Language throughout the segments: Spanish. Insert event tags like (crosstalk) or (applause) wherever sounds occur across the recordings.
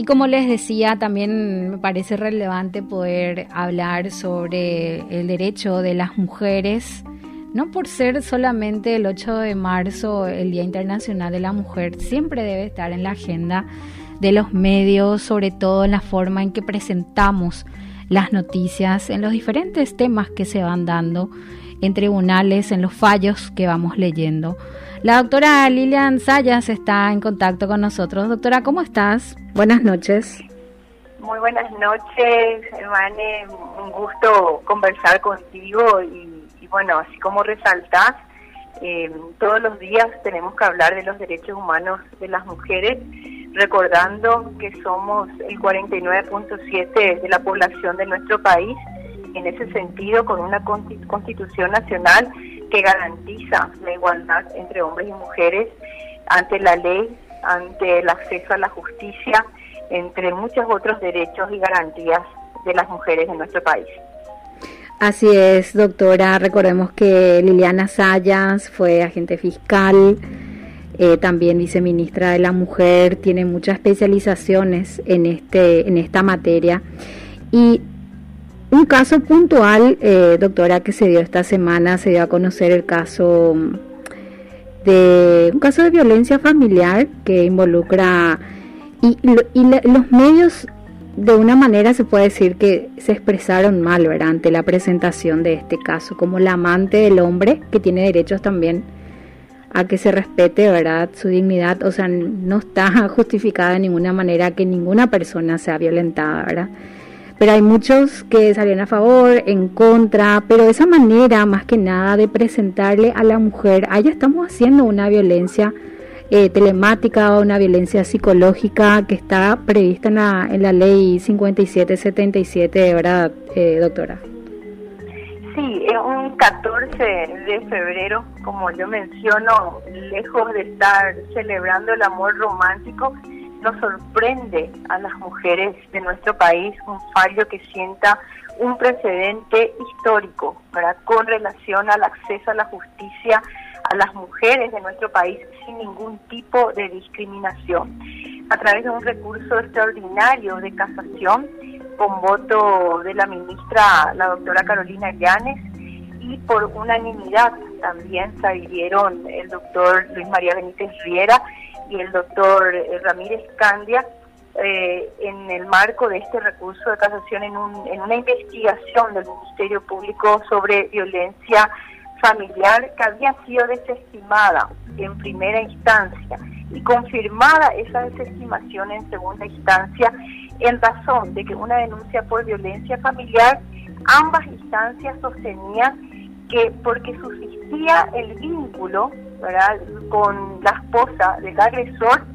Y como les decía, también me parece relevante poder hablar sobre el derecho de las mujeres, no por ser solamente el 8 de marzo el Día Internacional de la Mujer, siempre debe estar en la agenda de los medios, sobre todo en la forma en que presentamos las noticias, en los diferentes temas que se van dando en tribunales, en los fallos que vamos leyendo. La doctora Lilian Sayas está en contacto con nosotros. Doctora, ¿cómo estás? Buenas noches. Muy buenas noches, Hermane. Un gusto conversar contigo y, bueno, así como resaltás, eh, todos los días tenemos que hablar de los derechos humanos de las mujeres, recordando que somos el 49.7 de la población de nuestro país en ese sentido con una constitución nacional que garantiza la igualdad entre hombres y mujeres ante la ley, ante el acceso a la justicia, entre muchos otros derechos y garantías de las mujeres en nuestro país. Así es, doctora. Recordemos que Liliana Sayas fue agente fiscal, eh, también viceministra de la Mujer, tiene muchas especializaciones en este en esta materia y un caso puntual, eh, doctora, que se dio esta semana, se dio a conocer el caso de un caso de violencia familiar que involucra y, los medios de una manera se puede decir que se expresaron mal, ¿verdad? Ante la presentación de este caso, como la amante del hombre que tiene derechos también a que se respete, ¿verdad? Su dignidad, o sea, no está (laughs) justificada de ninguna manera que ninguna persona sea violentada, ¿verdad? Pero hay muchos que salen a favor, en contra, pero esa manera más que nada de presentarle a la mujer, allá estamos haciendo una violencia eh, telemática o una violencia psicológica que está prevista en la, en la ley 5777, ¿verdad, eh, doctora? Sí, es un 14 de febrero, como yo menciono, lejos de estar celebrando el amor romántico, nos sorprende a las mujeres de nuestro país un fallo que sienta un precedente histórico ¿verdad? con relación al acceso a la justicia a las mujeres de nuestro país sin ningún tipo de discriminación. A través de un recurso extraordinario de casación con voto de la ministra, la doctora Carolina Llanes, y por unanimidad también se adhirieron el doctor Luis María Benítez Riera y el doctor eh, Ramírez Candia eh, en el marco de este recurso de casación en, un, en una investigación del Ministerio Público sobre violencia familiar que había sido desestimada en primera instancia y confirmada esa desestimación en segunda instancia en razón de que una denuncia por violencia familiar, ambas instancias sostenían que porque subsistía el vínculo ¿verdad? con la esposa del agresor,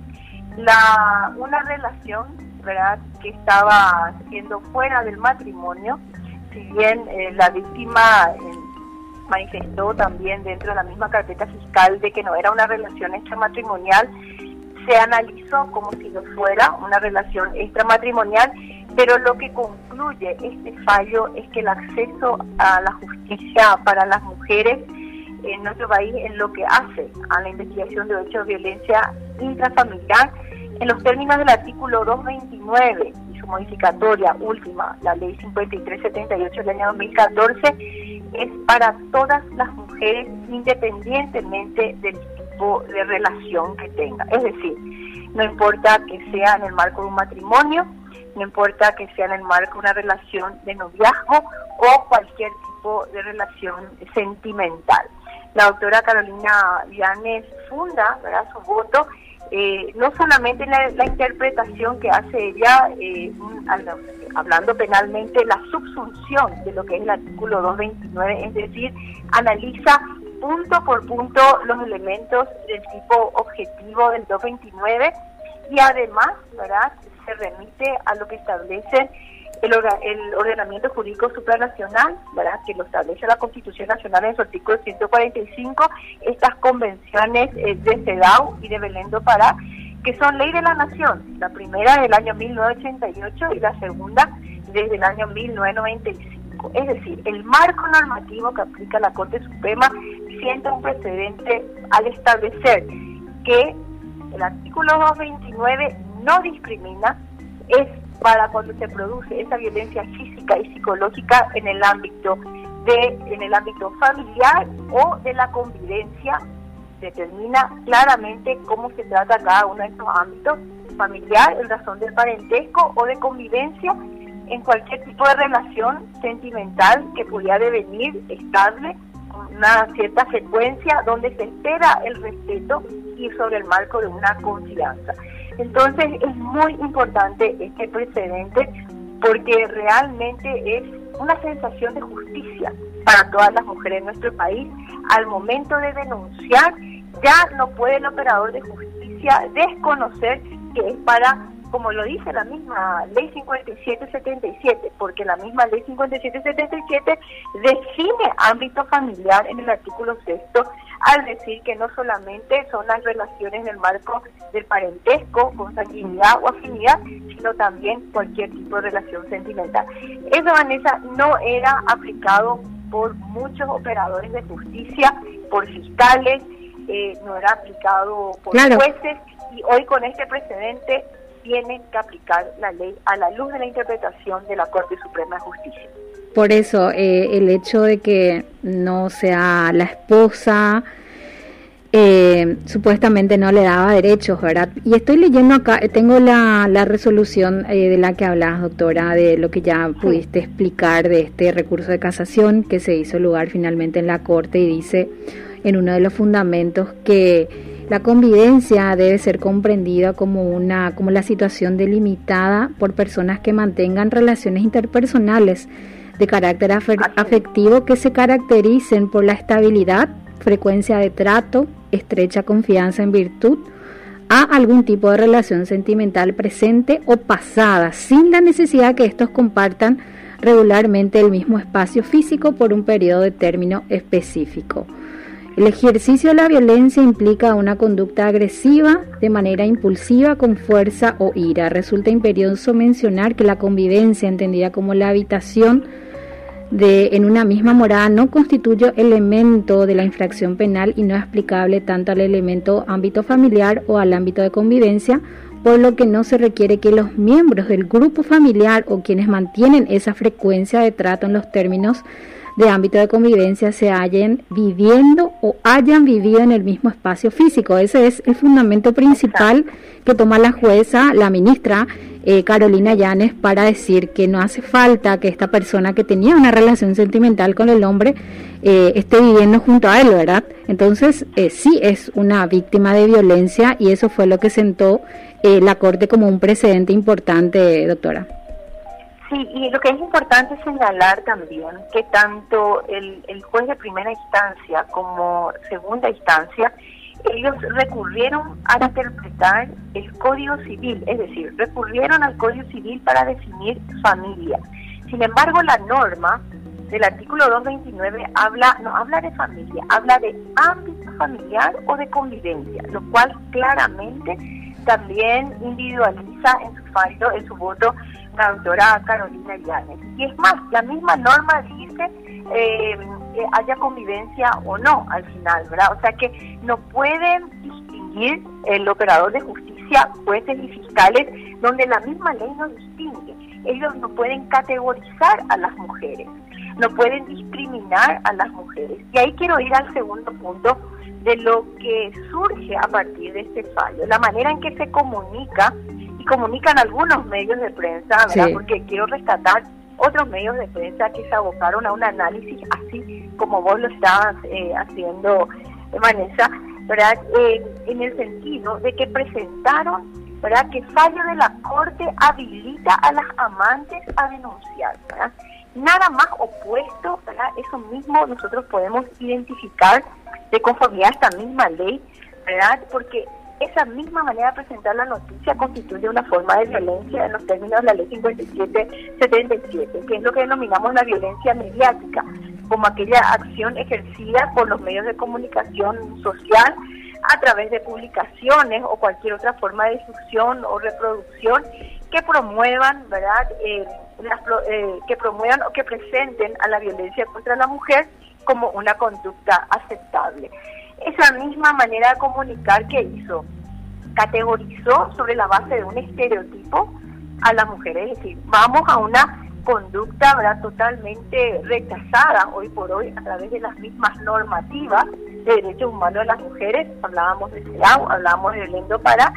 la, una relación que estaba siendo fuera del matrimonio, si bien eh, la víctima eh, manifestó también dentro de la misma carpeta fiscal de que no era una relación extramatrimonial, se analizó como si lo fuera una relación extramatrimonial, pero lo que concluye este fallo es que el acceso a la justicia para las mujeres en nuestro país en lo que hace a la investigación de hechos de violencia intrafamiliar en los términos del artículo 229 y su modificatoria última, la ley 5378 del año 2014, es para todas las mujeres independientemente del tipo de relación que tenga. Es decir, no importa que sea en el marco de un matrimonio, no importa que sea en el marco de una relación de noviazgo o cualquier tipo de relación sentimental la doctora Carolina Vianes funda ¿verdad? su voto, eh, no solamente en la, interpretación que hace ella, eh, hablando penalmente, la subsunción de lo que es el artículo 229, es decir, analiza punto por punto los elementos del tipo objetivo del 229 y además, ¿verdad?, se remite a lo que establece el, ordenamiento jurídico supranacional, ¿verdad? que lo establece la Constitución Nacional en su artículo 145, estas convenciones eh, de CEDAW y de Belén do Pará, que son ley de la nación, la primera del año 1988 y la segunda desde el año 1995. Es decir, el marco normativo que aplica la Corte Suprema sienta un precedente al establecer que el artículo 229 no discrimina es para cuando se produce esa violencia física y psicológica en el ámbito de en el ámbito familiar o de la convivencia determina claramente cómo se trata cada uno de estos ámbitos familiar en razón del parentesco o de convivencia en cualquier tipo de relación sentimental que pudiera devenir estable una cierta frecuencia donde se espera el respeto y sobre el marco de una confianza. Entonces es muy importante este precedente porque realmente es una sensación de justicia para todas las mujeres en nuestro país. Al momento de denunciar, ya no puede el operador de justicia desconocer que es para como lo dice la misma ley 5777, porque la misma ley 5777 define ámbito familiar en el artículo sexto al decir que no solamente son las relaciones en el marco del parentesco, consanguinidad o afinidad, sino también cualquier tipo de relación sentimental. Eso, Vanessa, no era aplicado por muchos operadores de justicia, por fiscales, eh, no era aplicado por jueces y hoy con este precedente tienen que aplicar la ley a la luz de la interpretación de la Corte Suprema de Justicia. Por eso, eh, el hecho de que no sea la esposa, eh, supuestamente no le daba derechos, ¿verdad? Y estoy leyendo acá, eh, tengo la, la resolución de la que hablas, doctora, de lo que ya pudiste explicar de este recurso de casación que se hizo lugar finalmente en la Corte y dice en uno de los fundamentos que la convivencia debe ser comprendida como una como la situación delimitada por personas que mantengan relaciones interpersonales de carácter afectivo que se caractericen por la estabilidad, frecuencia de trato, estrecha confianza en virtud a algún tipo de relación sentimental presente o pasada, sin la necesidad que estos compartan regularmente el mismo espacio físico por un periodo de término específico. El ejercicio de la violencia implica una conducta agresiva de manera impulsiva con fuerza o ira. Resulta imperioso mencionar que la convivencia, entendida como la habitación de, en una misma morada, no constituye elemento de la infracción penal y no es aplicable tanto al elemento ámbito familiar o al ámbito de convivencia, por lo que no se requiere que los miembros del grupo familiar o quienes mantienen esa frecuencia de trato en los términos de ámbito de convivencia se hallen viviendo o hayan vivido en el mismo espacio físico. Ese es el fundamento principal que toma la jueza, la ministra eh, Carolina Llanes, para decir que no hace falta que esta persona que tenía una relación sentimental con el hombre eh, esté viviendo junto a él, ¿verdad? Entonces, eh, sí es una víctima de violencia y eso fue lo que sentó la Corte como un precedente importante, doctora. Sí, y lo que es importante señalar también que tanto el, el juez de primera instancia como segunda instancia, ellos recurrieron a interpretar el Código Civil, es decir, recurrieron al Código Civil para definir familia. Sin embargo, la norma del artículo 229 habla no habla de familia, habla de ámbito familiar o de convivencia, lo cual claramente también individualiza en su fallo, en su voto, la doctora Carolina Llanes. Y es más, la misma norma dice eh, que haya convivencia o no al final, ¿verdad? O sea que no pueden distinguir el operador de justicia, jueces y fiscales, donde la misma ley no distingue. Ellos no pueden categorizar a las mujeres, no pueden discriminar a las mujeres. Y ahí quiero ir al segundo punto de lo que surge a partir de este fallo, la manera en que se comunica y comunican algunos medios de prensa, ¿verdad? Porque quiero rescatar otros medios de prensa que se abocaron a un análisis así como vos lo estabas eh, haciendo, Vanessa, ¿verdad? en el sentido de que presentaron, ¿verdad? Que fallo de la Corte habilita a las amantes a denunciar, ¿verdad? Nada más opuesto, ¿verdad? Eso mismo nosotros podemos identificar de conformidad a esta misma ley, ¿verdad? Porque esa misma manera de presentar la noticia constituye una forma de violencia en los términos de la ley 5777, que es lo que denominamos la violencia mediática, como aquella acción ejercida por los medios de comunicación social a través de publicaciones o cualquier otra forma de difusión o reproducción que promuevan, ¿verdad? Eh, eh, que promuevan o que presenten a la violencia contra la mujer como una conducta aceptable. Esa misma manera de comunicar que hizo, categorizó sobre la base de un estereotipo a las mujeres. Es decir, vamos a una conducta ¿verdad? totalmente rechazada hoy por hoy a través de las mismas normativas de derechos humanos de las mujeres. Hablábamos de CEDAW, hablábamos de Lendo Para,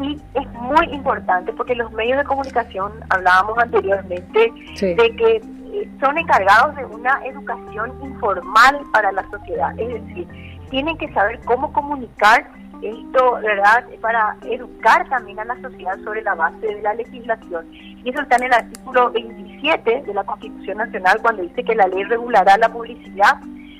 y es muy importante porque los medios de comunicación, hablábamos anteriormente, de que eh, son encargados de una educación informal para la sociedad, es decir, tienen que saber cómo comunicar esto, ¿verdad?, para educar también a la sociedad sobre la base de la legislación. Y eso está en el artículo 27 de la Constitución Nacional cuando dice que la ley regulará la publicidad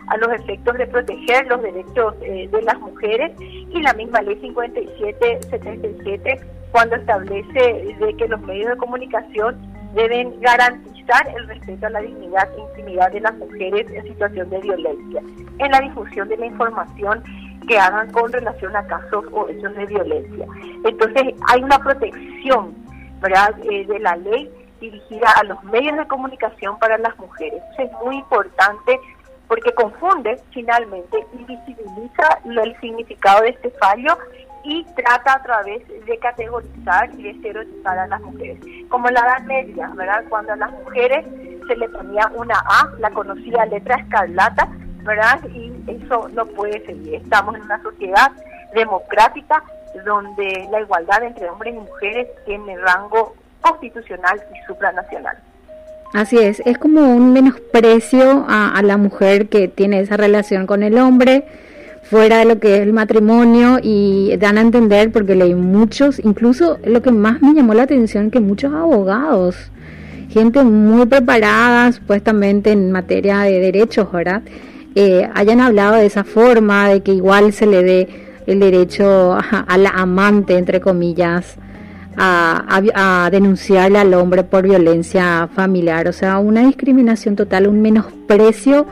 a los efectos de proteger los derechos eh, de las mujeres y la misma ley 5777 cuando establece de que los medios de comunicación deben garantizar el respeto a la dignidad e intimidad de las mujeres en situación de violencia, en la difusión de la información que hagan con relación a casos o hechos de violencia. Entonces hay una protección ¿verdad? Eh, de la ley dirigida a los medios de comunicación para las mujeres. es muy importante porque confunde finalmente y visibiliza el significado de este fallo y trata a través de categorizar y de estereotipar a las mujeres. Como en la Edad Media, ¿verdad? Cuando a las mujeres se le ponía una A, la conocida letra escarlata, ¿verdad? Y eso no puede seguir. Estamos en una sociedad democrática donde la igualdad entre hombres y mujeres tiene rango constitucional y supranacional. Así es, es como un menosprecio a, la mujer que tiene esa relación con el hombre fuera de lo que es el matrimonio y dan a entender porque leí muchos, incluso lo que más me llamó la atención que muchos abogados, gente muy preparada supuestamente en materia de derechos, ¿verdad? Eh, hayan hablado de esa forma, de que igual se le dé el derecho a la amante, entre comillas, a, denunciarle al hombre por violencia familiar, o sea, una discriminación total, un menosprecio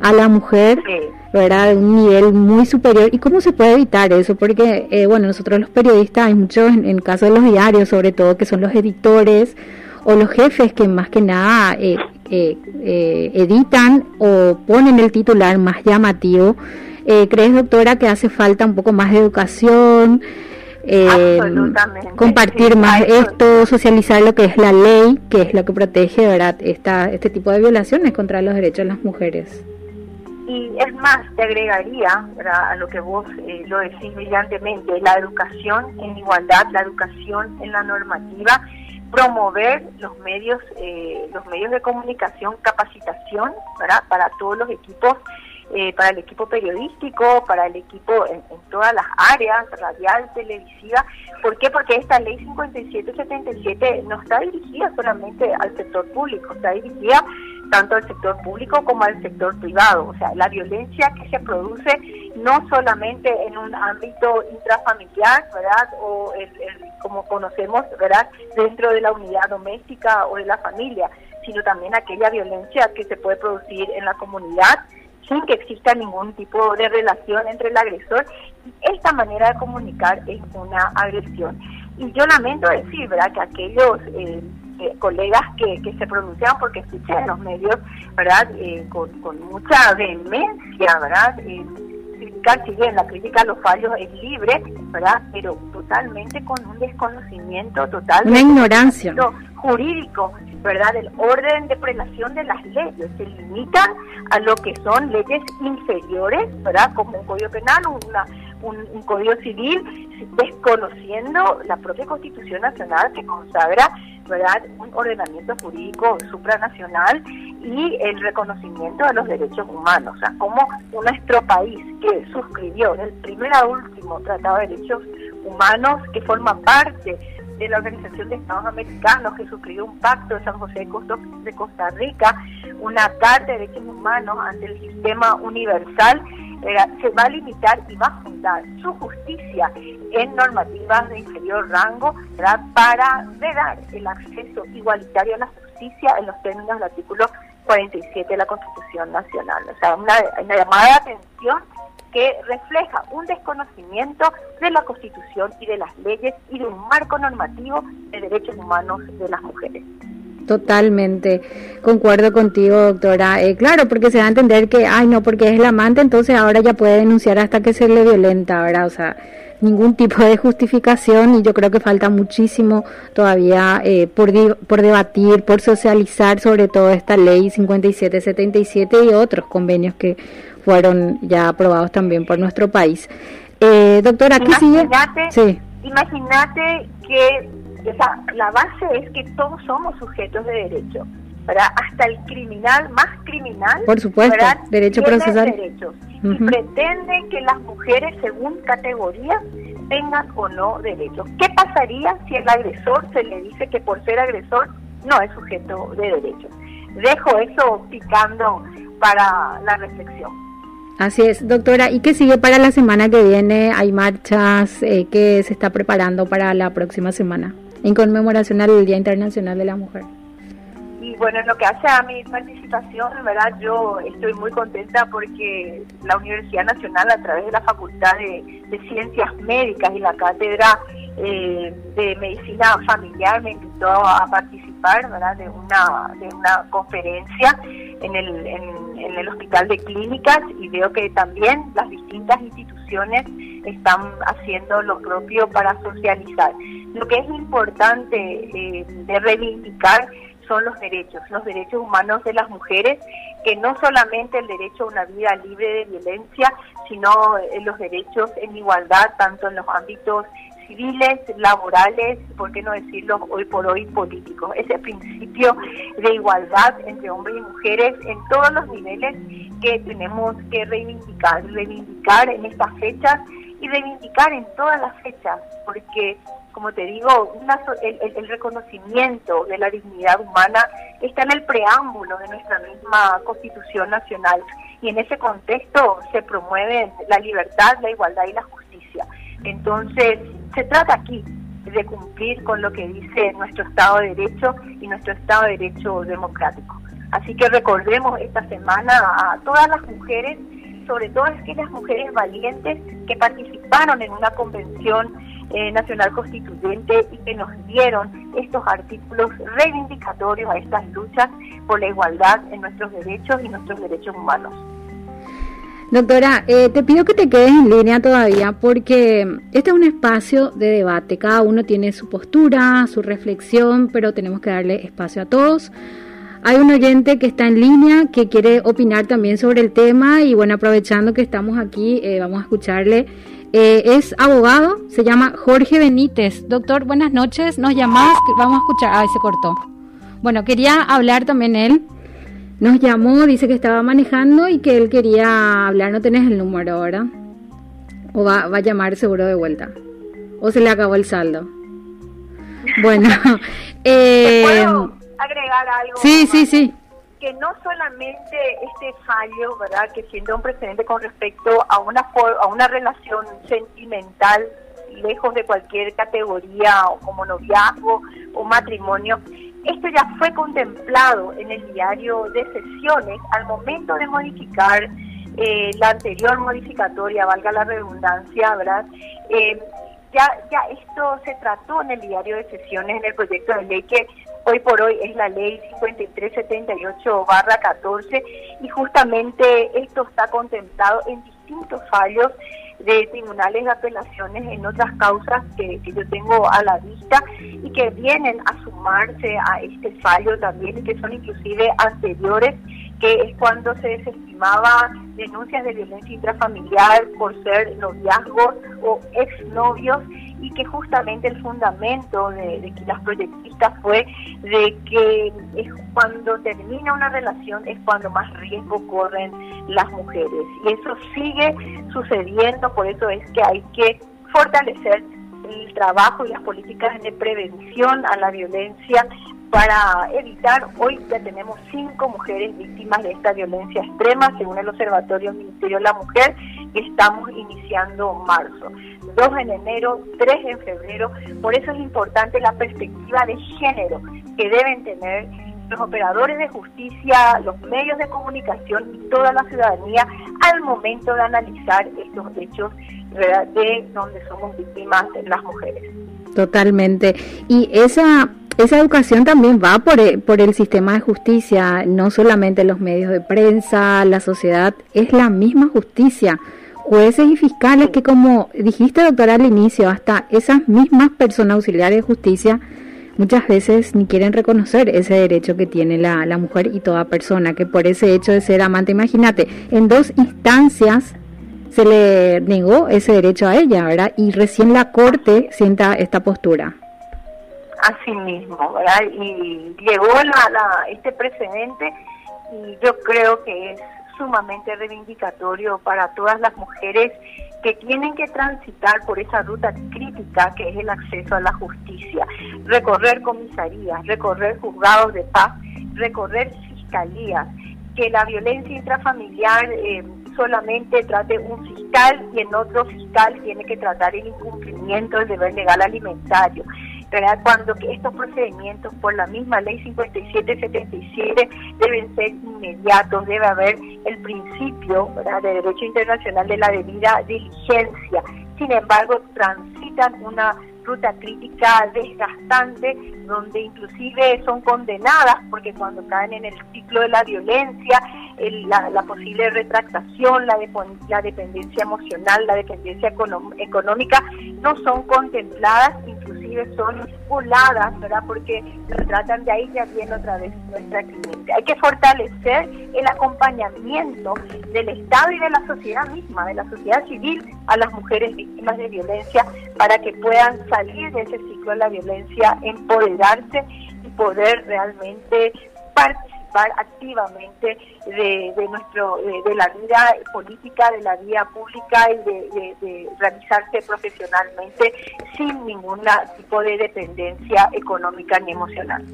a la mujer, ¿verdad? De un nivel muy superior. ¿Y cómo se puede evitar eso? Porque, eh, bueno, nosotros los periodistas, hay muchos, en, el caso de los diarios, sobre todo, que son los editores o los jefes que más que nada eh, eh, editan o ponen el titular más llamativo. ¿Crees, doctora, que hace falta un poco más de educación? eh, compartir más esto, socializar lo que es la ley, que es lo que protege ¿verdad? Esta, este tipo de violaciones contra los derechos de las mujeres. Y es más, te agregaría a lo que vos eh, lo decís brillantemente, la educación en igualdad, la educación en la normativa, promover los medios, eh, los medios de comunicación, capacitación ¿verdad? para todos los equipos eh, para el equipo periodístico, para el equipo en, todas las áreas, radial, televisiva. ¿Por qué? Porque esta ley 5777 no está dirigida solamente al sector público, está dirigida tanto al sector público como al sector privado. O sea, la violencia que se produce no solamente en un ámbito intrafamiliar, ¿verdad? O el, como conocemos, ¿verdad? Dentro de la unidad doméstica o de la familia, sino también aquella violencia que se puede producir en la comunidad sin que exista ningún tipo de relación entre el agresor. Esta manera de comunicar es una agresión. Y yo lamento decir, ¿verdad?, que aquellos eh, eh, colegas que, que se pronunciaban, porque escuché en los medios, ¿verdad?, eh, con, con mucha vehemencia, ¿verdad?, criticar, si bien la crítica a los fallos es libre, ¿verdad?, pero totalmente con un desconocimiento total. Una ignorancia. Jurídico, ¿verdad?, del orden de prelación de las leyes. Se limitan a lo que son leyes inferiores, ¿verdad?, como un código penal, una, un, código civil, desconociendo la propia Constitución Nacional que consagra ¿verdad? un ordenamiento jurídico supranacional y el reconocimiento de los derechos humanos. O sea, como nuestro país que suscribió el primer a último Tratado de Derechos Humanos, que forma parte de la Organización de Estados Americanos, que suscribió un pacto de San José de Costa, Rica, una Carta de Derechos Humanos ante el sistema universal, se va a limitar y va a fundar su justicia en normativas de inferior rango para dar el acceso igualitario a la justicia en los términos del artículo 47 de la Constitución Nacional. O sea, una, una llamada de atención que refleja un desconocimiento de la Constitución y de las leyes y de un marco normativo de derechos humanos de las mujeres. Totalmente, concuerdo contigo, doctora. Eh, claro, porque se va a entender que, ay, no, porque es la amante, entonces ahora ya puede denunciar hasta que se le violenta, ¿verdad? O sea, ningún (laughs) tipo de justificación y yo creo que falta muchísimo todavía eh, por, por debatir, por socializar sobre todo esta ley 5777 y otros convenios que fueron ya aprobados también por nuestro país. Eh, doctora, ¿qué sigue? Sí. Imagínate que la base es que todos somos sujetos de derecho. Hasta el criminal más criminal, por supuesto, derecho procesal. derechos y pretenden que las mujeres, según categoría, tengan o no derechos. ¿Qué pasaría si el agresor se le dice que por ser agresor no es sujeto de derechos? Dejo eso picando para la reflexión. Así es, doctora. ¿Y qué sigue para la semana que viene? ¿Hay marchas? Eh, ¿Qué se está preparando para la próxima semana en conmemoración al Día Internacional de la Mujer? Y bueno, en lo que hace a mi participación, verdad, yo estoy muy contenta porque la Universidad Nacional, a través de la Facultad de, Ciencias Médicas y la Cátedra eh, de Medicina Familiar, me invitó a participar, ¿verdad?, de una, de una conferencia en el, en, en el Hospital de Clínicas y veo que también las distintas instituciones están haciendo lo propio para socializar. Lo que es importante eh, de reivindicar son los derechos, los derechos humanos de las mujeres, que no solamente el derecho a una vida libre de violencia, sino eh, los derechos en igualdad, tanto en los ámbitos civiles, laborales, por qué no decirlo hoy por hoy políticos. Ese principio de igualdad entre hombres y mujeres en todos los niveles que tenemos que reivindicar, reivindicar en estas fechas y reivindicar en todas las fechas, porque como te digo, el, reconocimiento de la dignidad humana está en el preámbulo de nuestra misma Constitución Nacional y en ese contexto se promueven la libertad, la igualdad y la justicia. Entonces, se trata aquí de cumplir con lo que dice nuestro Estado de Derecho y nuestro Estado de Derecho democrático. Así que recordemos esta semana a todas las mujeres, sobre todo aquellas mujeres valientes que participaron en una convención eh, nacional Constituyente y que nos dieron estos artículos reivindicatorios a estas luchas por la igualdad en nuestros derechos y nuestros derechos humanos. Doctora, eh, te pido que te quedes en línea todavía porque este es un espacio de debate. Cada uno tiene su postura, su reflexión, pero tenemos que darle espacio a todos. Hay un oyente que está en línea que quiere opinar también sobre el tema y bueno, aprovechando que estamos aquí, eh, vamos a escucharle eh, es abogado, se llama Jorge Benítez. Doctor, buenas noches. Nos llamás, vamos a escuchar. Ay, se cortó. Bueno, quería hablar también él. Nos llamó, dice que estaba manejando y que él quería hablar. No tenés el número ahora. O va, va a llamar seguro de vuelta. O se le acabó el saldo. Bueno. (laughs) eh, ¿Puedo agregar algo? Sí, sí, sí que no solamente este fallo, ¿verdad?, que siendo un precedente con respecto a una, a una relación sentimental lejos de cualquier categoría o como noviazgo o matrimonio, esto ya fue contemplado en el diario de sesiones al momento de modificar eh, la anterior modificatoria, valga la redundancia, ¿verdad? Eh, ya, ya esto se trató en el diario de sesiones, en el proyecto de ley que hoy por hoy es la ley 5378-14 y justamente esto está contemplado en distintos fallos de tribunales de apelaciones en otras causas que, yo tengo a la vista y que vienen a sumarse a este fallo también que son inclusive anteriores que es cuando se desestimaba denuncias de violencia intrafamiliar por ser noviazgos o exnovios y que justamente el fundamento de, las proyectistas fue de que es cuando termina una relación es cuando más riesgo corren las mujeres. Y eso sigue sucediendo por eso es que hay que fortalecer el trabajo y las políticas de prevención a la violencia para evitar, hoy ya tenemos cinco mujeres víctimas de esta violencia extrema, según el Observatorio Ministerio de la Mujer, estamos iniciando marzo. Dos en enero, tres en febrero, por eso es importante la perspectiva de género que deben tener los operadores de justicia, los medios de comunicación y toda la ciudadanía al momento de analizar estos hechos de donde somos víctimas las mujeres. Totalmente. Y esa esa educación también va por el, por el sistema de justicia, no solamente los medios de prensa, la sociedad, es la misma justicia jueces y fiscales que como dijiste doctora al inicio, hasta esas mismas personas auxiliares de justicia muchas veces ni quieren reconocer ese derecho que tiene la, la mujer y toda persona, que por ese hecho de ser amante, imagínate, en dos instancias se le negó ese derecho a ella, ¿verdad? Y recién la Corte sienta esta postura. Así mismo, ¿verdad? Y llegó la, este precedente y yo creo que es sumamente reivindicatorio para todas las mujeres que tienen que transitar por esa ruta crítica que es el acceso a la justicia, recorrer comisarías, recorrer juzgados de paz, recorrer fiscalías, que la violencia intrafamiliar eh, solamente trate un fiscal y en otro fiscal tiene que tratar el incumplimiento del deber legal alimentario. Cuando estos procedimientos por la misma ley 5777 deben ser inmediatos, debe haber el principio de derecho internacional de la debida diligencia. Sin embargo, transitan una ruta crítica desgastante, donde inclusive son condenadas, porque cuando caen en el ciclo de la violencia, la, posible retractación, la, la dependencia emocional, la dependencia económica, no son contempladas, son voladas, ¿verdad? Porque tratan de ahí ya viene otra vez nuestra clínica. Hay que fortalecer el acompañamiento del Estado y de la sociedad misma, de la sociedad civil a las mujeres víctimas de violencia para que puedan salir de ese ciclo de la violencia, empoderarse y poder realmente participar activamente de, nuestro de, la vida política, de la vida pública y de, realizarse profesionalmente sin ningún tipo de dependencia económica ni emocional.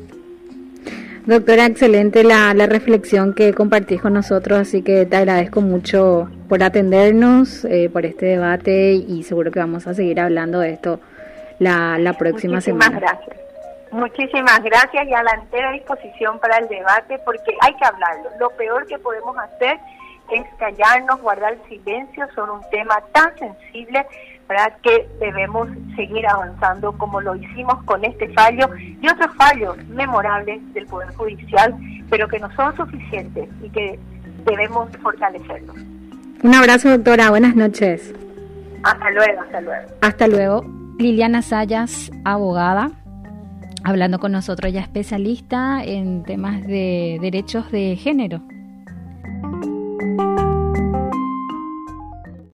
Doctora, excelente la, la reflexión que compartís con nosotros, así que te agradezco mucho por atendernos, eh, por este debate y seguro que vamos a seguir hablando de esto la, la próxima semana. gracias. Muchísimas gracias y a la entera disposición para el debate porque hay que hablarlo. Lo peor que podemos hacer es callarnos, guardar silencio sobre un tema tan sensible para que debemos seguir avanzando como lo hicimos con este fallo y otros fallos memorables del Poder Judicial, pero que no son suficientes y que debemos fortalecerlos. Un abrazo, doctora. Buenas noches. Hasta luego, hasta luego. Hasta luego. Liliana Sayas, abogada hablando con nosotros, ya especialista en temas de derechos de género.